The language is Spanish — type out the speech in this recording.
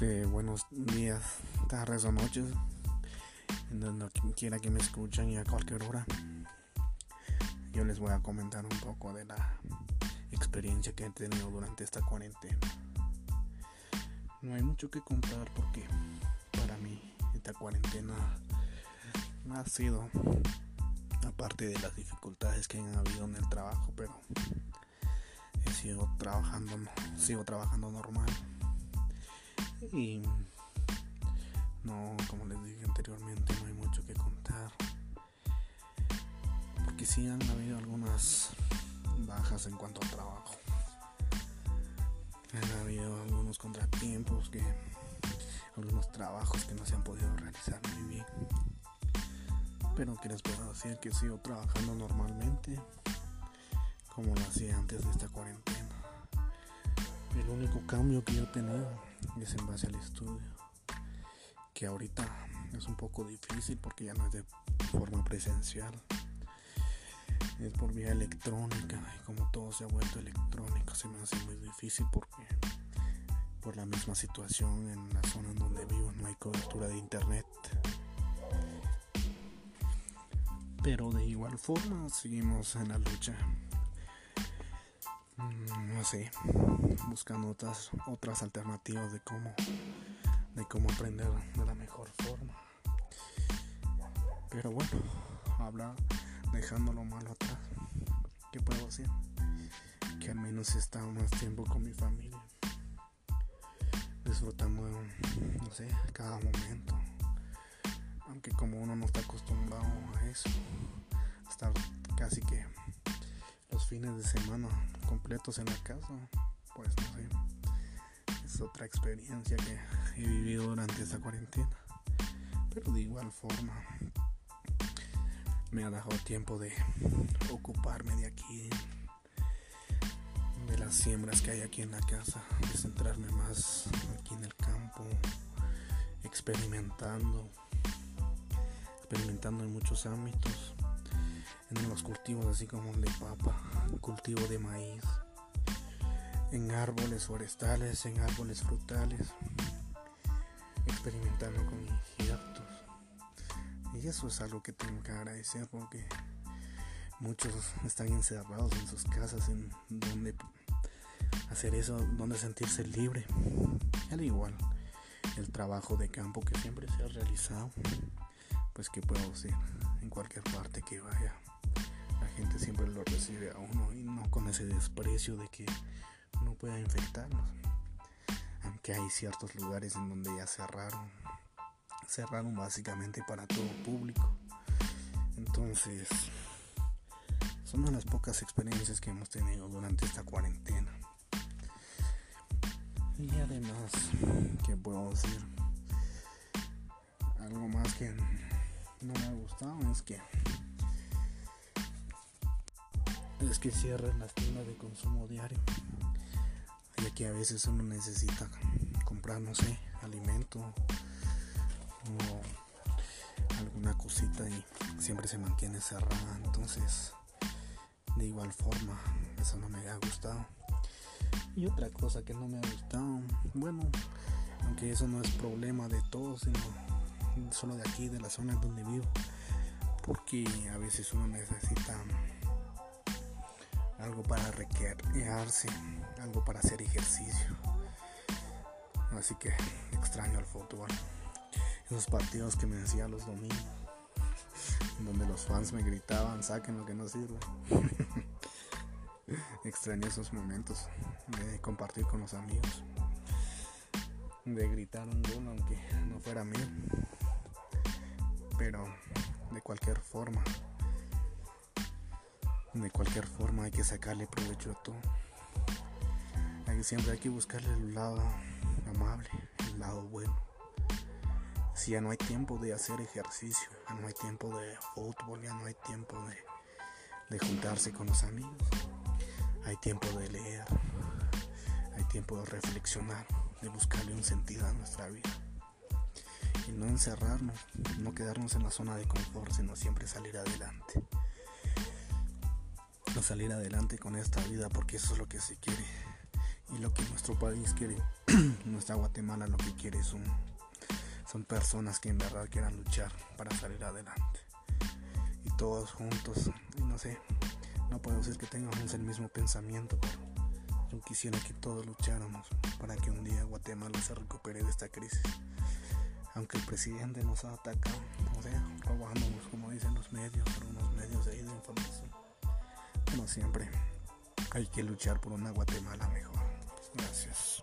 Este, buenos días, tardes o noches, en donde quiera que me escuchen y a cualquier hora. Yo les voy a comentar un poco de la experiencia que he tenido durante esta cuarentena. No hay mucho que contar porque para mí esta cuarentena ha sido, aparte de las dificultades que han habido en el trabajo, pero he sido trabajando, sigo trabajando normal y no, como les dije anteriormente, no hay mucho que contar. Porque sí han habido algunas bajas en cuanto al trabajo. Han habido algunos contratiempos que algunos trabajos que no se han podido realizar muy bien. Pero que les puedo decir que sigo trabajando normalmente como lo hacía antes de esta cuarentena. El único cambio que yo he tenido es en base al estudio, que ahorita es un poco difícil porque ya no es de forma presencial, es por vía electrónica y como todo se ha vuelto electrónico se me hace muy difícil porque por la misma situación en la zona en donde vivo no hay cobertura de internet. Pero de igual forma seguimos en la lucha Mm, no sé, buscando otras, otras alternativas de cómo, de cómo aprender de la mejor forma. Pero bueno, habla dejando lo malo atrás. ¿Qué puedo decir? Que al menos he estado más tiempo con mi familia. Disfrutando, no sé, cada momento. Aunque como uno no está acostumbrado a eso, estar casi que fines de semana completos en la casa, pues no sé, es otra experiencia que he vivido durante esta cuarentena. Pero de igual forma, me ha dejado tiempo de ocuparme de aquí, de las siembras que hay aquí en la casa, de centrarme más aquí en el campo, experimentando, experimentando en muchos ámbitos en los cultivos así como el de papa, cultivo de maíz, en árboles forestales, en árboles frutales, experimentando con insectos. Y eso es algo que tengo que agradecer porque muchos están encerrados en sus casas, en donde hacer eso, donde sentirse libre. Al igual, el trabajo de campo que siempre se ha realizado, pues que puedo hacer en cualquier parte que vaya gente siempre lo recibe a uno y no con ese desprecio de que no pueda infectarnos. Aunque hay ciertos lugares en donde ya cerraron, cerraron básicamente para todo público. Entonces, son de las pocas experiencias que hemos tenido durante esta cuarentena. Y además, ¿qué puedo decir? Algo más que no me ha gustado es que es que cierran las tiendas de consumo diario. Ya que a veces uno necesita comprar, no sé, alimento o alguna cosita y siempre se mantiene cerrada. Entonces, de igual forma, eso no me ha gustado. Y otra cosa que no me ha gustado, bueno, aunque eso no es problema de todos, sino solo de aquí, de la zona donde vivo, porque a veces uno necesita algo para recrearse, algo para hacer ejercicio. Así que extraño el fútbol. Esos partidos que me decía los domingos, donde los fans me gritaban, saquen lo que no sirve. extraño esos momentos de compartir con los amigos, de gritar un gol aunque no fuera mío. Pero de cualquier forma, de cualquier forma hay que sacarle provecho a todo. Hay, siempre hay que buscarle el lado amable, el lado bueno. Si ya no hay tiempo de hacer ejercicio, ya no hay tiempo de fútbol, ya no hay tiempo de, de juntarse con los amigos. Hay tiempo de leer, hay tiempo de reflexionar, de buscarle un sentido a nuestra vida. Y no encerrarnos, no quedarnos en la zona de confort, sino siempre salir adelante salir adelante con esta vida porque eso es lo que se quiere y lo que nuestro país quiere, nuestra Guatemala lo que quiere son, son personas que en verdad quieran luchar para salir adelante. Y todos juntos, no sé, no puedo decir que tengamos el mismo pensamiento, pero yo quisiera que todos lucháramos para que un día Guatemala se recupere de esta crisis. Aunque el presidente nos ha atacado, o sea, robándonos, como dicen los medios, por unos medios de información. Como siempre, hay que luchar por una Guatemala mejor. Gracias.